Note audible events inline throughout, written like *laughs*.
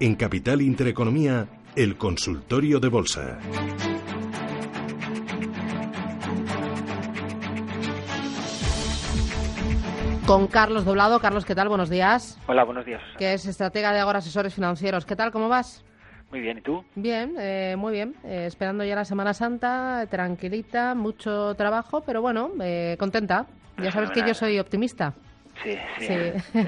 En Capital Intereconomía, el consultorio de bolsa. Con Carlos Doblado. Carlos, ¿qué tal? Buenos días. Hola, buenos días. Que es estratega de Agora Asesores Financieros. ¿Qué tal? ¿Cómo vas? Muy bien, ¿y tú? Bien, eh, muy bien. Eh, esperando ya la Semana Santa, tranquilita, mucho trabajo, pero bueno, eh, contenta. Ya sabes que yo soy optimista. Sí, sí. *laughs*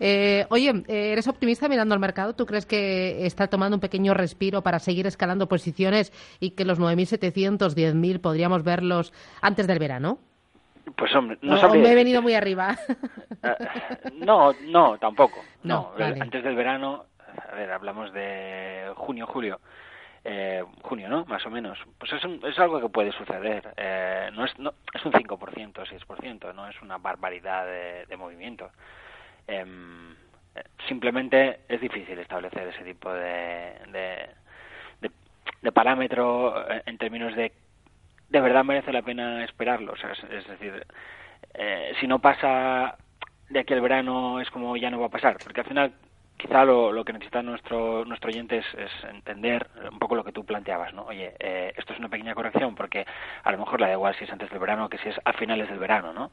eh, oye, ¿eres optimista mirando al mercado? ¿Tú crees que está tomando un pequeño respiro para seguir escalando posiciones y que los 9.700, 10.000 podríamos verlos antes del verano? Pues hombre, no, me he venido muy arriba. Ah, *laughs* no, no, tampoco. No, antes del verano, a ver, hablamos de junio, julio. Eh, junio, ¿no? Más o menos. Pues es, es algo que puede suceder. Eh, no es, no, es un 5%, 6%, no es una barbaridad de, movimiento. Em, simplemente es difícil establecer ese tipo de, de, parámetro en términos de de verdad merece la pena esperarlo. es, decir, eh, si no pasa de aquí al verano es como ya no va a pasar, porque al final quizá lo, que necesita nuestro nuestro oyente es, entender un poco lo que tú planteabas, ¿no? Oye, eh, esto es una pequeña corrección porque a lo mejor la da igual si es antes del verano que si es a finales del verano, ¿no?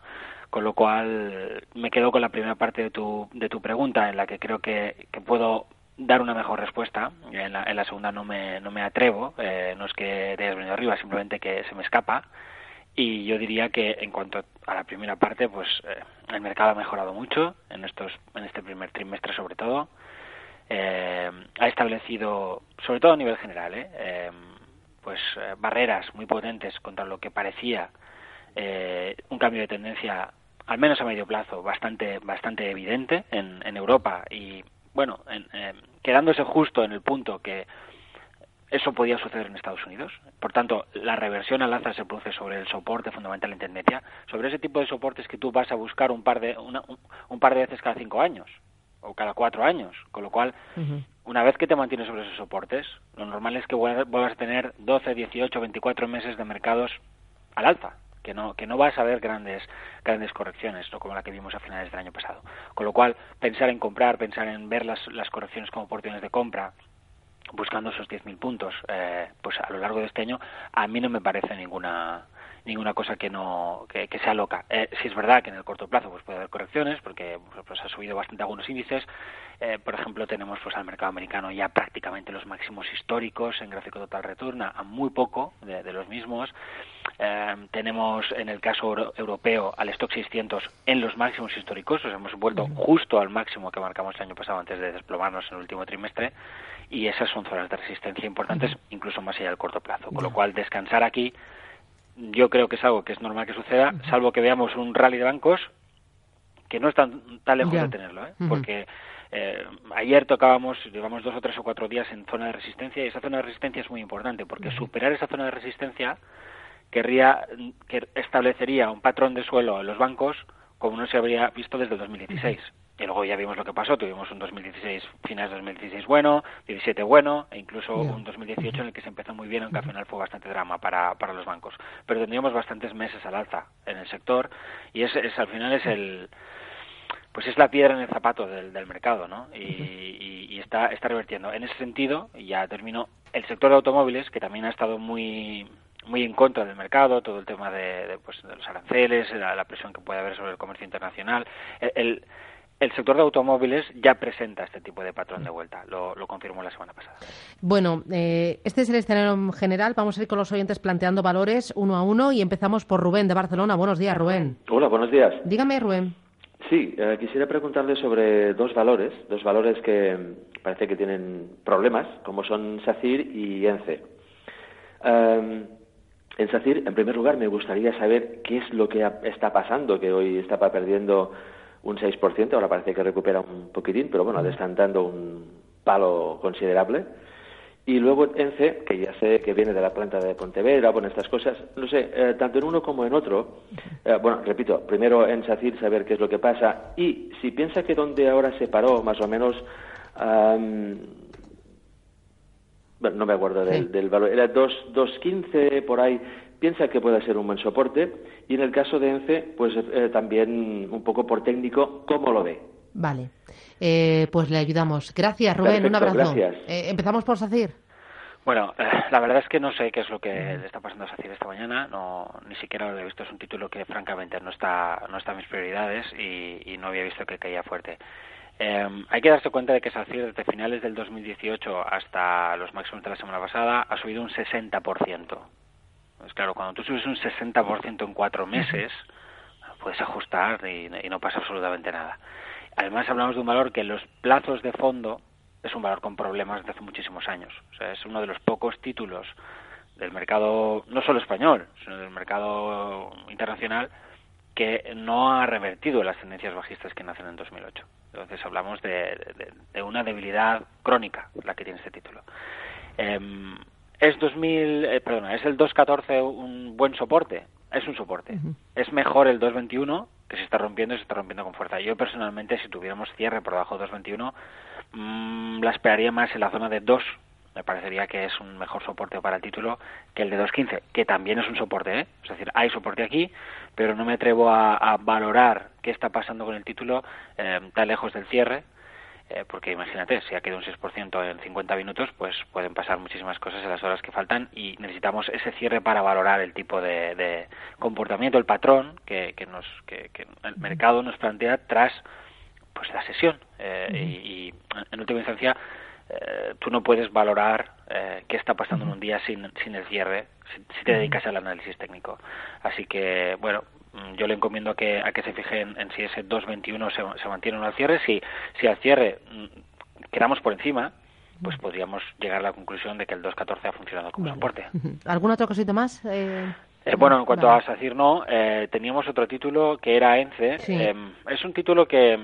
Con lo cual me quedo con la primera parte de tu de tu pregunta en la que creo que, que puedo dar una mejor respuesta. En la, en la segunda no me, no me atrevo, eh, no es que te hayas venido arriba, simplemente que se me escapa. Y yo diría que en cuanto a la primera parte, pues eh, el mercado ha mejorado mucho en estos, en este primer trimestre sobre todo. Eh, ha establecido, sobre todo a nivel general, pues barreras muy potentes contra lo que parecía un cambio de tendencia, al menos a medio plazo, bastante, bastante evidente en, en Europa y bueno, en, quedándose justo en el punto que eso podía suceder en Estados Unidos. Por tanto, la reversión al alza se produce sobre el soporte fundamental en tendencia, sobre ese tipo de soportes que tú vas a buscar un par de, un, par de veces cada cinco años o cada cuatro años. Con lo cual, una vez que te mantienes sobre esos soportes, lo normal es que vuelvas a tener 12, 18, 24 meses de mercados al alza que no, que no vas a ver grandes, grandes correcciones, no como la que vimos a finales del año pasado. Con lo cual, pensar en comprar, pensar en ver las, las correcciones como oportunidades de compra, buscando esos 10.000 puntos, eh, pues a lo largo de este año, a mí no me parece ninguna ninguna cosa que no que, sea loca. Eh, si es verdad que en el corto plazo pues puede haber correcciones porque pues, ha subido bastante algunos índices. Eh, por ejemplo, tenemos pues al mercado americano ya prácticamente los máximos históricos en gráfico total return, a muy poco de, los mismos. Eh, tenemos en el caso europeo al stock 600 en los máximos históricos, o hemos vuelto justo al máximo que marcamos el año pasado antes de desplomarnos en el último trimestre y esas son zonas de resistencia importantes incluso más allá del corto plazo, con lo cual descansar aquí yo creo que es algo que es normal que suceda, salvo que veamos un rally de bancos que no están tan lejos de tenerlo, ¿eh? porque eh, ayer tocábamos, llevamos dos o tres o cuatro días en zona de resistencia y esa zona de resistencia es muy importante porque superar esa zona de resistencia querría, que establecería un patrón de suelo en los bancos como no se habría visto desde 2016 y luego ya vimos lo que pasó, tuvimos un 2016, finales de 2016 bueno, 17 bueno, e incluso un 2018 en el que se empezó muy bien, aunque al final fue bastante drama para, para los bancos. Pero tendríamos bastantes meses al alza en el sector y es, es al final es el pues es la piedra en el zapato del, del mercado, ¿no? Y, y, está, está revertiendo. En ese sentido, ya termino, el sector de automóviles, que también ha estado muy muy en contra del mercado, todo el tema de, pues, de los aranceles, la, la, presión que puede haber sobre el comercio internacional. el, el sector de automóviles ya presenta este tipo de patrón de vuelta, lo, confirmó la semana pasada. Bueno, eh, este es el escenario general. Vamos a ir con los oyentes planteando valores uno a uno y empezamos por Rubén de Barcelona. Buenos días, Rubén. Hola, buenos días. Dígame, Rubén. Sí, eh, quisiera preguntarle sobre dos valores, dos valores que parece que tienen problemas, como son SACIR y ENCE. Em, en SACIR, en primer lugar, me gustaría saber qué es lo que está pasando, que hoy estaba perdiendo un 6%, ahora parece que recupera un poquitín, pero bueno, dando un palo considerable. Y luego ENCE, que ya sé que viene de la planta de Pontevedra, bueno, estas cosas, no sé, eh, tanto en uno como en otro, eh, bueno, repito, primero en SACIR saber qué es lo que pasa y si piensa que donde ahora se paró, más o menos, bueno, no me acuerdo del, del valor, era 2.15 por ahí, piensa que puede ser un buen soporte y en el caso de ENCE, pues eh, también un poco por técnico, ¿cómo lo ve? Vale. Eh, pues le ayudamos. Gracias, Rubén. un abrazo. Gracias. Eh, ¿Empezamos por SACIR? Bueno, eh, la verdad es que no sé qué es lo que le está pasando a SACIR esta mañana. No, ni siquiera lo he visto. Es un título que, francamente, no está, no está en mis prioridades y, no había visto que caía fuerte. Hay que darse cuenta de que SACIR desde finales del 2018 hasta los máximos de la semana pasada ha subido un 60%. Pues claro, cuando tú subes un 60% en cuatro meses, puedes ajustar y, no pasa absolutamente nada. Además, hablamos de un valor que en los plazos de fondo es un valor con problemas desde hace muchísimos años. O sea, es uno de los pocos títulos del mercado, no solo español, sino del mercado internacional, que no ha revertido las tendencias bajistas que nacen en 2008. Entonces hablamos de, una debilidad crónica la que tiene este título. Em, es 2000, eh, perdona, es el 214 un buen soporte es un soporte. Es mejor el 221 que se está rompiendo y se está rompiendo con fuerza. Yo personalmente, si tuviéramos cierre por debajo de 221, mmm, la esperaría más en la zona de 2. Me parecería que es un mejor soporte para el título que el de 215, que también es un soporte. ¿eh? Es decir, hay soporte aquí, pero no me atrevo a, valorar qué está pasando con el título eh, tan lejos del cierre eh, porque imagínate, si ha quedado un 6% en 50 minutos, pues pueden pasar muchísimas cosas en las horas que faltan y necesitamos ese cierre para valorar el tipo de, comportamiento, el patrón que, nos, que, el mercado nos plantea tras pues la sesión. Eh, y, en última instancia, eh, tú no puedes valorar qué está pasando en un día sin, sin el cierre si, te dedicas al análisis técnico. Así que, bueno, Mm, yo le encomiendo a que, a que se fije en, si ese 2.21 se, se mantiene o no al cierre. Si, si al cierre mm, quedamos por encima, pues podríamos llegar a la conclusión de que el 2.14 ha funcionado como soporte. ¿Alguna otra cosita más? Eh, eh, bueno, en cuanto a SACIR no, eh, teníamos otro título que era ENCE. Em, es un título que,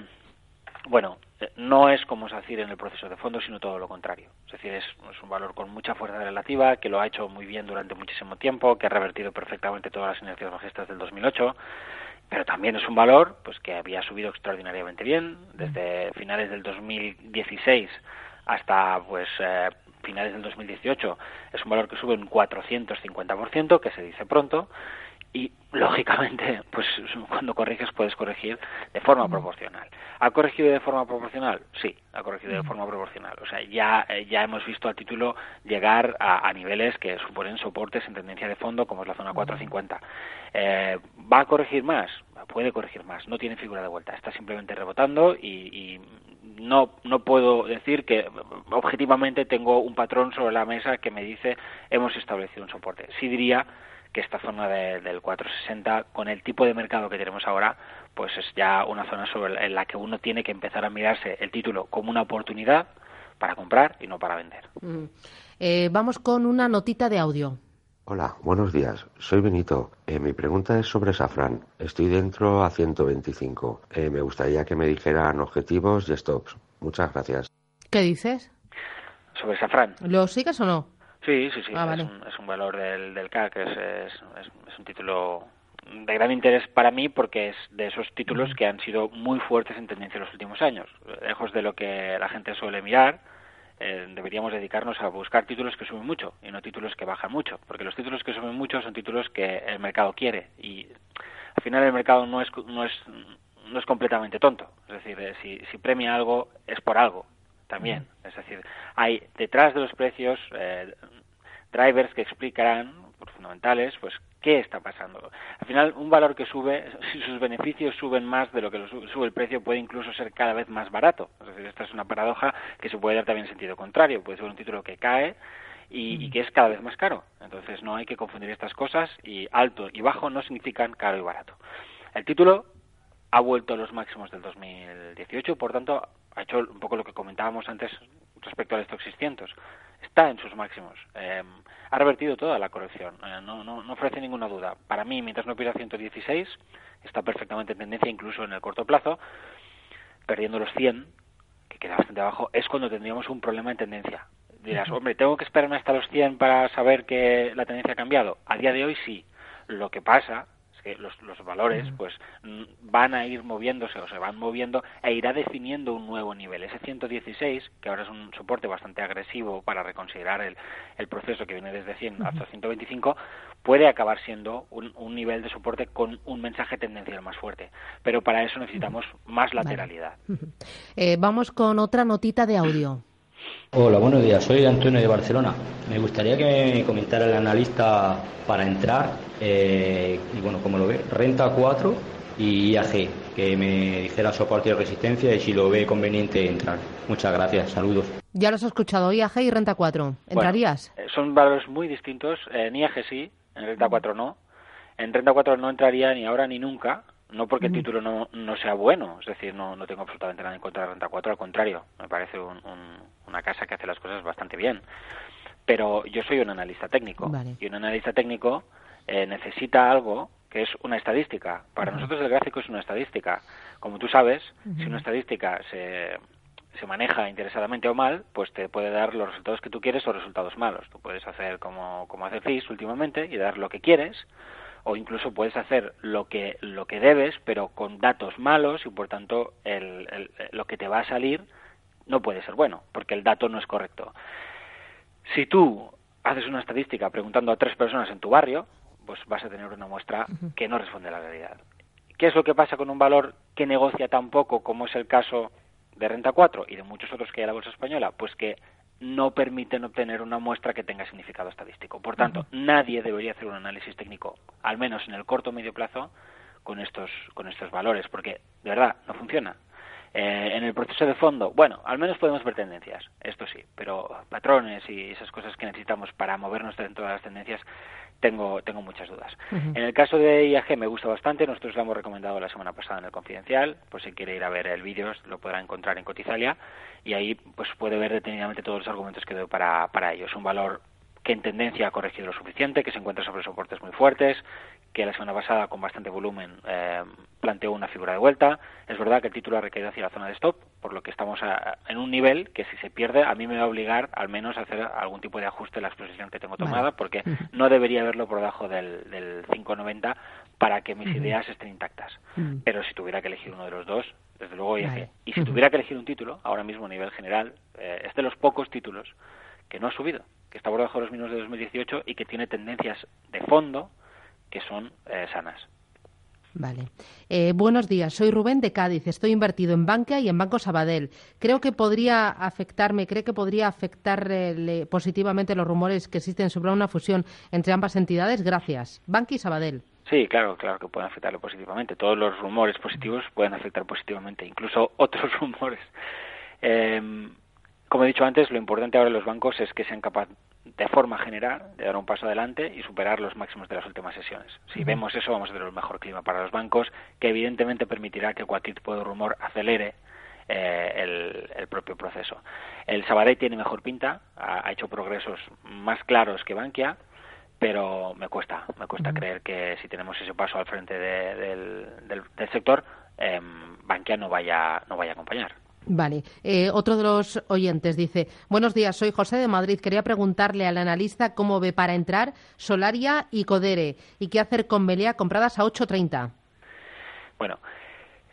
bueno, eh, no es como SACIR en el proceso de fondo, sino todo lo contrario. Es decir, es, un valor con mucha fuerza relativa, que lo ha hecho muy bien durante muchísimo tiempo, que ha revertido perfectamente todas las inercias bajistas del 2008, pero también es un valor pues que había subido extraordinariamente bien desde finales del 2016 hasta pues eh, finales del 2018. Es un valor que sube un 450%, que se dice pronto, y lógicamente pues cuando corriges puedes corregir de forma proporcional. Ha corregido de forma proporcional sí ha corregido de forma proporcional. O sea ya eh, ya hemos visto al título llegar a, niveles que suponen soportes en tendencia de fondo como es la zona 450 eh, va a corregir más puede corregir más no tiene figura de vuelta. Está simplemente rebotando y, no, no puedo decir que objetivamente tengo un patrón sobre la mesa que me dice hemos establecido un soporte. Sí diría que esta zona del 460, con el tipo de mercado que tenemos ahora, pues es ya una zona sobre en la que uno tiene que empezar a mirarse el título como una oportunidad para comprar y no para vender. Mm. Eh, vamos con una notita de audio. Hola, buenos días. Soy Benito. Eh, mi pregunta es sobre Safran. Estoy dentro a 125. Eh, me gustaría que me dijeran objetivos y stops. Muchas gracias. ¿Qué dices? Sobre Safran. ¿Lo sigues o no? Sí, sí, sí. Ah, es, un, valor del, del CAC, es, es, un título de gran interés para mí porque es de esos títulos que han sido muy fuertes en tendencia en los últimos años. Lejos de lo que la gente suele mirar, eh, deberíamos dedicarnos a buscar títulos que suben mucho y no títulos que bajan mucho, porque los títulos que suben mucho son títulos que el mercado quiere y al final el mercado no es no es no es completamente tonto, es decir, eh, si, si premia algo es por algo también. Es decir, hay detrás de los precios eh, drivers que explicarán, por fundamentales, pues qué está pasando. Al final, un valor que sube, *laughs* si sus beneficios suben más de lo que sube el precio, puede incluso ser cada vez más barato. Es decir, esta es una paradoja que se puede dar también en sentido contrario. Puede ser un título que cae y, y, que es cada vez más caro. Entonces no hay que confundir estas cosas y alto y bajo no significan caro y barato. El título ha vuelto a los máximos del 2018, por tanto ha hecho un poco lo que comentábamos antes respecto al stock 600. Está en sus máximos. Em, ha revertido toda la corrección. Eh, no, no, no, ofrece ninguna duda. Para mí, mientras no pierda 116, está perfectamente en tendencia, incluso en el corto plazo. Perdiendo los 100, que queda bastante abajo, es cuando tendríamos un problema en tendencia. Dirás, hombre, ¿tengo que esperarme hasta los 100 para saber que la tendencia ha cambiado? A día de hoy sí. Lo que pasa que los, los valores pues van a ir moviéndose o se van moviendo e irá definiendo un nuevo nivel. Ese 116, que ahora es un soporte bastante agresivo para reconsiderar el, el proceso que viene desde 100 hasta 125, puede acabar siendo un, un, nivel de soporte con un mensaje tendencial más fuerte. Pero para eso necesitamos más lateralidad. Eh, vamos con otra notita de audio. Hola, buenos días. Soy Antonio de Barcelona. Me gustaría que me comentara el analista para entrar, eh, y bueno, como lo ve, Renta 4 y IAG, que me dijera soporte y resistencia y si lo ve conveniente entrar. Muchas gracias, saludos. Ya los has escuchado, IAG y Renta 4. ¿Entrarías? Eh, son valores muy distintos. En IAG sí, en Renta 4 no. En Renta 4 no entraría ni ahora ni nunca, no porque el título no, no sea bueno, es decir, no, no tengo absolutamente nada en contra de Renta 4, al contrario, me parece una casa que hace las cosas bastante bien. Pero yo soy un analista técnico y un analista técnico eh, necesita algo que es una estadística. Para nosotros el gráfico es una estadística. Como tú sabes, si una estadística se, se maneja interesadamente o mal, pues te puede dar los resultados que tú quieres o resultados malos. Tú puedes hacer como, como hace FIS últimamente y dar lo que quieres, o incluso puedes hacer lo que lo que debes pero con datos malos y por tanto el, lo que te va a salir no puede ser bueno porque el dato no es correcto si tú haces una estadística preguntando a tres personas en tu barrio pues vas a tener una muestra que no responde a la realidad qué es lo que pasa con un valor que negocia tan poco como es el caso de renta 4 y de muchos otros que hay en la bolsa española pues que no permiten obtener una muestra que tenga significado estadístico. Por tanto, nadie debería hacer un análisis técnico, al menos en el corto o medio plazo, con estos, con estos valores, porque de verdad no funciona. Eh, en el proceso de fondo, bueno, al menos podemos ver tendencias, esto sí, pero patrones y esas cosas que necesitamos para movernos dentro de las tendencias tengo, tengo muchas dudas. En el caso de IAG me gusta bastante, nosotros lo hemos recomendado la semana pasada en el Confidencial, pues si quiere ir a ver el vídeo lo podrá encontrar en Cotizalia y ahí pues puede ver detenidamente todos los argumentos que doy para, para ello. Es un valor que en tendencia ha corregido lo suficiente, que se encuentra sobre soportes muy fuertes, que la semana pasada con bastante volumen eh, planteó una figura de vuelta. Es verdad que el título ha recaído hacia la zona de stop, por lo que estamos en un nivel que si se pierde a mí me va a obligar al menos a hacer algún tipo de ajuste en la exposición que tengo tomada, porque no debería verlo por debajo del, del 5,90 para que mis ideas estén intactas. Pero si tuviera que elegir uno de los dos, desde luego vale. Y si tuviera que elegir un título, ahora mismo a nivel general, eh, es de los pocos títulos que no ha subido, que está por debajo de los mínimos de 2018 y que tiene tendencias de fondo que son eh, sanas. Vale. Eh, buenos días, soy Rubén de Cádiz. Estoy invertido en Banca y en Banco Sabadell. Creo que podría afectarme, cree que podría afectar positivamente los rumores que existen sobre una fusión entre ambas entidades. Gracias. Banca y Sabadell. Sí, claro, claro que pueden afectarle positivamente. Todos los rumores positivos pueden afectar positivamente, incluso *laughs* otros rumores. Eh, como he dicho antes, lo importante ahora en los bancos es que sean capaces de forma general de dar un paso adelante y superar los máximos de las últimas sesiones. Si vemos eso, vamos a tener un mejor clima para los bancos, que evidentemente permitirá que cualquier tipo de rumor acelere eh, el, propio proceso. El Sabadell tiene mejor pinta, ha, hecho progresos más claros que Bankia, pero me cuesta, me cuesta creer que si tenemos ese paso al frente del, del, sector, eh, Bankia no vaya, no vaya a acompañar. Vale. Eh, otro de los oyentes dice, buenos días, soy José de Madrid. Quería preguntarle al analista cómo ve para entrar Solaria y Codere y qué hacer con Melea compradas a 8.30. Bueno,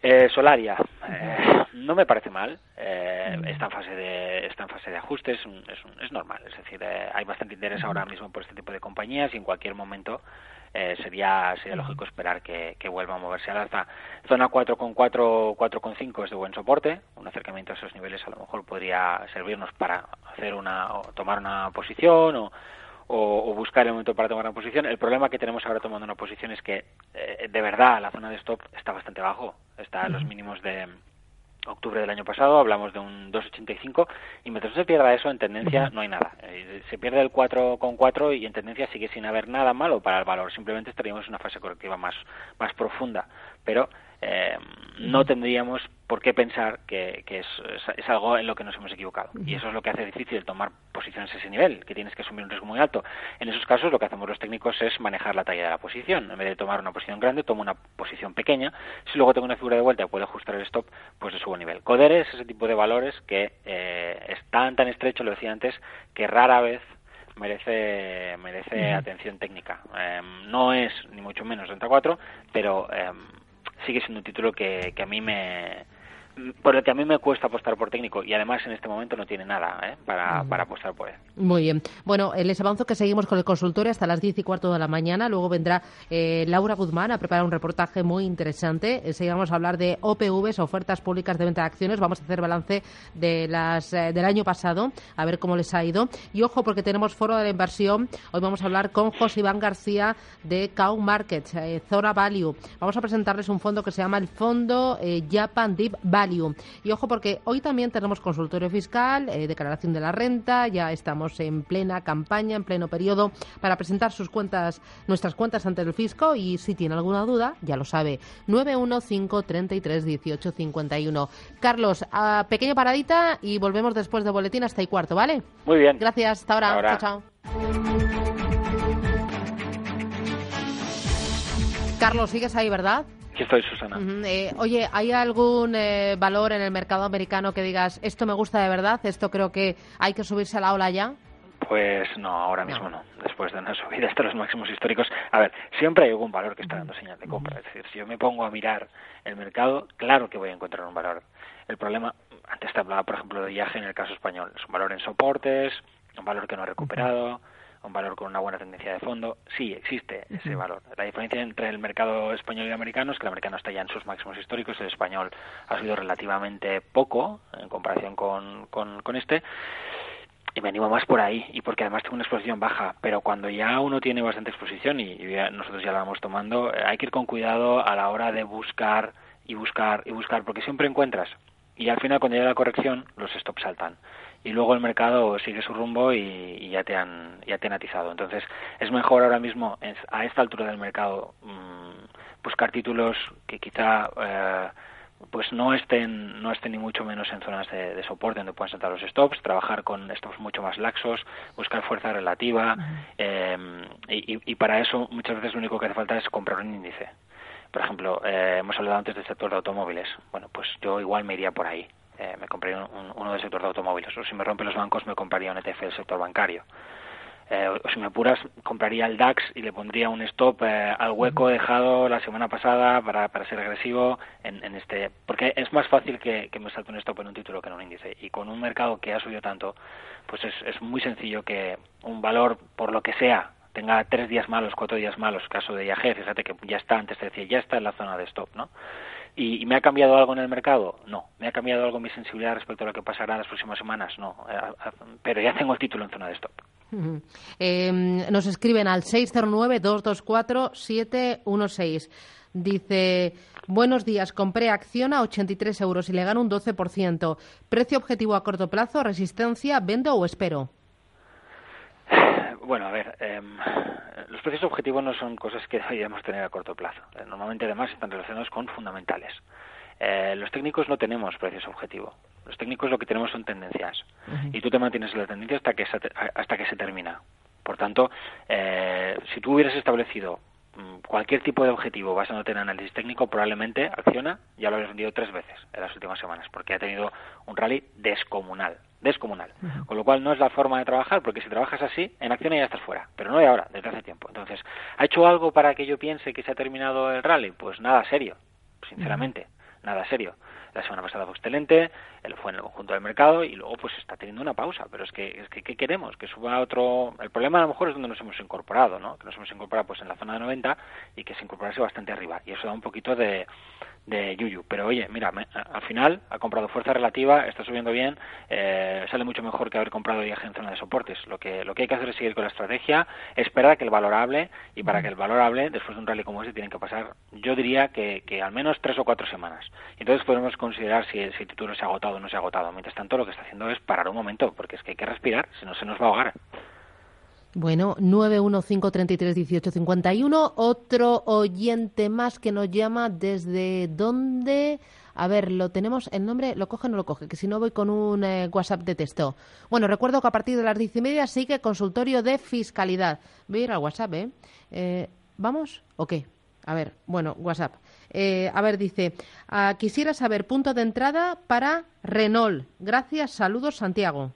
eh, Solaria, eh, no me parece mal. está en fase de está en fase de ajustes, es, es, normal. Es decir, hay bastante interés ahora mismo por este tipo de compañías y en cualquier momento eh, sería, sería lógico esperar que, vuelva a moverse al alza. Zona 4,4, 4,5 es de buen soporte, un acercamiento a esos niveles a lo mejor podría servirnos para hacer una, o tomar una posición o, o, buscar el momento para tomar una posición. El problema que tenemos ahora tomando una posición es que eh, de verdad la zona de stop está bastante bajo, está en los mínimos de octubre del año pasado, hablamos de un 2,85 y mientras se pierda eso en tendencia no hay nada. Eh, se pierde el 4,4 y en tendencia sigue sin haber nada malo para el valor, simplemente estaríamos en una fase correctiva más, más profunda, pero eh, no tendríamos por qué pensar que, es, es, algo en lo que nos hemos equivocado. Y eso es lo que hace difícil tomar posiciones a ese nivel, que tienes que asumir un riesgo muy alto. En esos casos lo que hacemos los técnicos es manejar la talla de la posición. En vez de tomar una posición grande, tomo una posición pequeña. Si luego tengo una figura de vuelta y puedo ajustar el stop, pues de subo nivel. Codere es ese tipo de valores que eh, están tan estrecho, lo decía antes, que rara vez merece merece atención técnica. Em, no es ni mucho menos 34, pero em, sigue siendo un título que, que a mí me por el que a mí me cuesta apostar por técnico y además en este momento no tiene nada ¿eh? para, para, apostar por él. Muy bien. Bueno, eh, les avanzo que seguimos con el consultorio hasta las diez y cuarto de la mañana. Luego vendrá eh, Laura Guzmán a preparar un reportaje muy interesante. Eh, seguimos a hablar de OPVs, ofertas públicas de venta de acciones. Vamos a hacer balance de las del año pasado, a ver cómo les ha ido. Y ojo, porque tenemos foro de la inversión. Hoy vamos a hablar con José Iván García de Cow Market, Zora Value. Vamos a presentarles un fondo que se llama el Fondo Japan Deep Value y ojo porque hoy también tenemos consultorio fiscal, eh, declaración de la renta, ya estamos en plena campaña, en pleno periodo para presentar sus cuentas, nuestras cuentas ante el fisco y si tiene alguna duda, ya lo sabe, 915331851. Carlos, a pequeña paradita y volvemos después de boletín hasta y cuarto, ¿vale? Muy bien. Gracias, hasta ahora. Chao, chao. Carlos, sigues ahí, ¿verdad? Aquí estoy, Susana. Eh, oye, ¿hay algún eh, valor en el mercado americano que digas, esto me gusta de verdad, esto creo que hay que subirse a la ola ya? Pues no, ahora mismo no. Después de una *laughs* subida hasta los máximos históricos. A ver, siempre hay algún valor que está dando señal de compra. Es decir, si yo me pongo a mirar el mercado, claro que voy a encontrar un valor. El problema, antes te hablaba, por ejemplo, de viaje en el caso español. Es un valor en soportes, un valor que no ha recuperado un valor con una buena tendencia de fondo, sí existe ese valor. La diferencia entre el mercado español y americano es que el americano está ya en sus máximos históricos, el español ha sido relativamente poco en comparación con, con, este. Y me animo más por ahí y porque además tengo una exposición baja pero cuando ya uno tiene bastante exposición y, nosotros ya la vamos tomando eh, hay que ir con cuidado a la hora de buscar y buscar y buscar porque siempre encuentras. Y al final cuando llega la corrección los stops saltan y luego el mercado sigue su rumbo y, ya te han ya te han atizado entonces es mejor ahora mismo a esta altura del mercado mm, buscar títulos que quizá eh, pues no estén no estén ni mucho menos en zonas de, soporte donde puedan saltar los stops trabajar con stops mucho más laxos buscar fuerza relativa eh, y, y, para eso muchas veces lo único que hace falta es comprar un índice por ejemplo, eh, hemos hablado antes del sector de automóviles. Bueno, pues yo igual me iría por ahí. Eh, me compraría uno del sector de automóviles. O si me rompen los bancos, me compraría un ETF del sector bancario. Eh, o si me apuras, compraría el DAX y le pondría un stop al hueco dejado la semana pasada para, para ser agresivo en, en este. Porque es más fácil que, que, me salte un stop en un título que en un índice. Y con un mercado que ha subido tanto, pues es, es muy sencillo que un valor, por lo que sea, tenga tres días malos, cuatro días malos, caso de IAG, fíjate que ya está, antes te decía, ya está en la zona de stop, ¿no? ¿Y, me ha cambiado algo en el mercado? No. ¿Me ha cambiado algo mi sensibilidad respecto a lo que pasará en las próximas semanas? No. Eh, pero ya tengo el título en zona de stop. Em, nos escriben al 609-224-716. Dice, buenos días, compré acción a 83 euros y le gano un 12%. Precio objetivo a corto plazo, resistencia, vendo o espero. Bueno, a ver, em, los precios objetivos no son cosas que *laughs* deberíamos tener a corto plazo. Eh, normalmente, además, están relacionados con fundamentales. Eh, los técnicos no tenemos precios objetivos. Los técnicos lo que tenemos son tendencias. Y tú te mantienes en la tendencia hasta que se, hasta que se termina. Por tanto, eh, si tú hubieras establecido mm, cualquier tipo de objetivo basándote en análisis técnico, probablemente Acciona ya lo habías vendido tres veces en las últimas semanas, porque ha tenido un rally descomunal descomunal. Con lo cual no es la forma de trabajar, porque si trabajas así, en acción ya estás fuera, pero no de ahora, desde hace tiempo. Entonces, ¿ha hecho algo para que yo piense que se ha terminado el rally? Pues nada serio, sinceramente, nada serio. La semana pasada fue excelente, él fue en el conjunto del mercado y luego pues está teniendo una pausa. Pero es que, es que ¿qué queremos? Que suba otro... El problema a lo mejor es donde nos hemos incorporado, ¿no? Que nos hemos incorporado pues en la zona de 90 y que se incorporase bastante arriba. Y eso da un poquito de, de Yuyu. Pero oye, mira, al final ha comprado fuerza relativa, está subiendo bien, eh, sale mucho mejor que haber comprado viaje en zona de soportes. Lo que, lo que hay que hacer es seguir con la estrategia, esperar a que el valor hable y para que el valor hable, después de un rally como este, tienen que pasar, yo diría que, que al menos tres o cuatro semanas. Entonces podemos considerar si, si el título se ha agotado o no se ha agotado. Mientras tanto, lo que está haciendo es parar un momento, porque es que hay que respirar, si no se nos va a ahogar. Bueno, 915331851. Otro oyente más que nos llama desde dónde. A ver, lo tenemos, el nombre, ¿lo coge o no lo coge? Que si no voy con un eh, WhatsApp de texto. Bueno, recuerdo que a partir de las diez y media sigue consultorio de fiscalidad. Voy a ir al WhatsApp, ¿eh? eh vamos ¿O qué? A ver, bueno, WhatsApp. Eh, a ver, dice, ah, quisiera saber punto de entrada para Renault. Gracias, saludos, Santiago.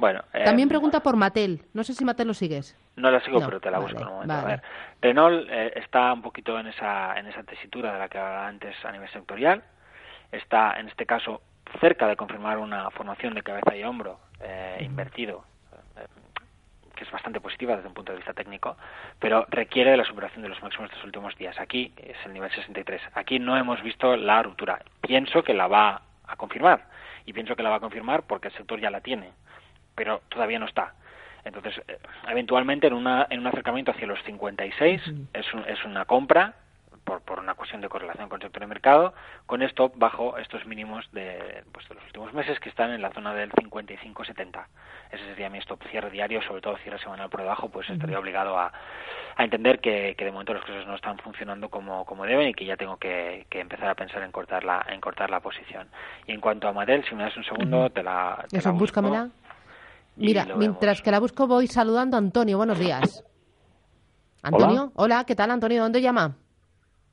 Bueno, También eh, pregunta por Mattel. No sé si Mattel lo sigues. No la sigo, pero te la busco en un momento. A ver, Renault eh, está un poquito en esa, en esa tesitura de la que hablaba antes a nivel sectorial. Está, en este caso, cerca de confirmar una formación de cabeza y hombro eh, invertido que es bastante positiva desde un punto de vista técnico, pero requiere de la superación de los máximos de los últimos días. Aquí es el nivel 63. Aquí no hemos visto la ruptura. Pienso que la va a confirmar y pienso que la va a confirmar porque el sector ya la tiene, pero todavía no está. Entonces, eh, eventualmente en, una, en un acercamiento hacia los 56 es, es una compra por, por, una cuestión de correlación con el sector de mercado, con esto bajo estos mínimos de, pues, de los últimos meses que están en la zona del 55-70. Ese sería mi stop cierre diario, sobre todo cierre semanal por debajo, pues estaría obligado a, a entender que, que, de momento las cosas no están funcionando como, como deben y que ya tengo que, que, empezar a pensar en cortar la, en cortar la posición. Y en cuanto a Madel, si me das un segundo, te la, te la busco. Mira, mientras que la busco voy saludando a Antonio. Buenos días. Antonio, hola, hola ¿qué tal Antonio? ¿Dónde llama?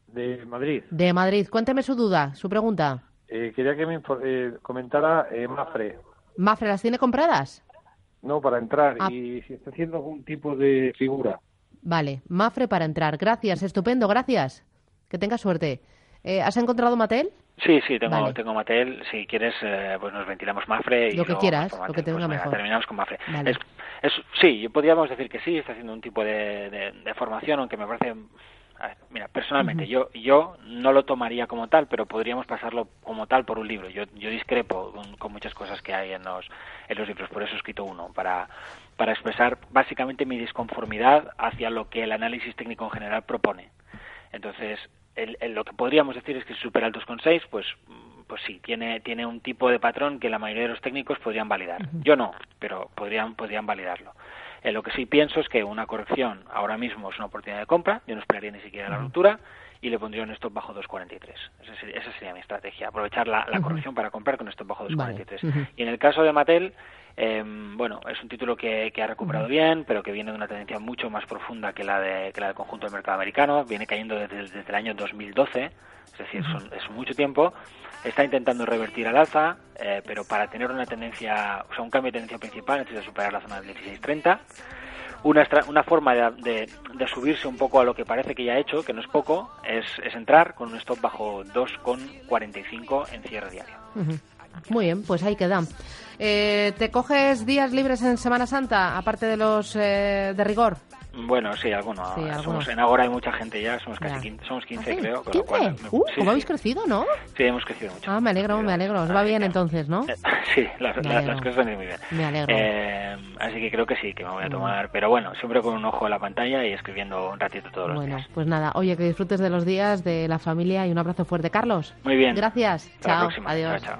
De Madrid. De Madrid. Cuénteme su duda, su pregunta. Eh, quería que me eh, comentara eh, Mafre. ¿Mafre las tiene compradas? No, para entrar. Ah. Y si está haciendo algún tipo de figura. Vale, Mafre para entrar. Gracias, estupendo, gracias. Que tenga suerte. Eh, ¿Has encontrado Matel? Sí, sí, tengo, tengo Matel. Si quieres, eh, pues nos ventilamos Mafre. Y lo que quieras, lo que te venga pues, mejor. Terminamos con Mafre. Es, es, sí, podríamos decir que sí, está haciendo un tipo de, de formación, aunque me parece mira, personalmente yo yo no lo tomaría como tal, pero podríamos pasarlo como tal por un libro. Yo, yo discrepo con, muchas cosas que hay en los, en los libros, por eso he escrito uno, para, para expresar básicamente mi disconformidad hacia lo que el análisis técnico en general propone. Entonces, el, lo que podríamos decir es que si supera el 2,6, pues pues sí, tiene, tiene un tipo de patrón que la mayoría de los técnicos podrían validar. Yo no, pero podrían, podrían validarlo. Eh, lo que sí pienso es que una corrección ahora mismo es una oportunidad de compra, yo no esperaría ni siquiera la ruptura y le pondría un stop bajo 2.43. Esa sería, mi estrategia, aprovechar la, corrección para comprar con stop bajo 2.43. Y en el caso de Mattel, em, bueno, es un título que, ha recuperado bien, pero que viene de una tendencia mucho más profunda que la, de, que la del conjunto del mercado americano, viene cayendo desde, desde el año 2012, es decir, es mucho tiempo, está intentando revertir al alza, eh, pero para tener una tendencia, o sea, un cambio de tendencia principal necesita superar la zona del 16.30. Una, una forma de, de, subirse un poco a lo que parece que ya ha hecho, que no es poco, es, es entrar con un stop bajo 2,45 en cierre diario. Muy bien, pues ahí queda. Eh, ¿Te coges días libres en Semana Santa, aparte de los eh, de rigor? Bueno, sí, algunos. en Agora hay mucha gente ya, somos casi 15, somos 15 ¿Ah, creo. Con uh, ¿Cómo habéis crecido, no? Sí, hemos crecido mucho. Ah, me alegro, me alegro. Os va bien entonces, ¿no? sí, las, cosas van muy bien. Me alegro. Eh, así que creo que sí, que me voy a tomar. Pero bueno, siempre con un ojo a la pantalla y escribiendo un ratito todos los días. Bueno, pues nada, oye, que disfrutes de los días, de la familia y un abrazo fuerte. Carlos. Muy bien. Gracias. chao. Adiós. chao.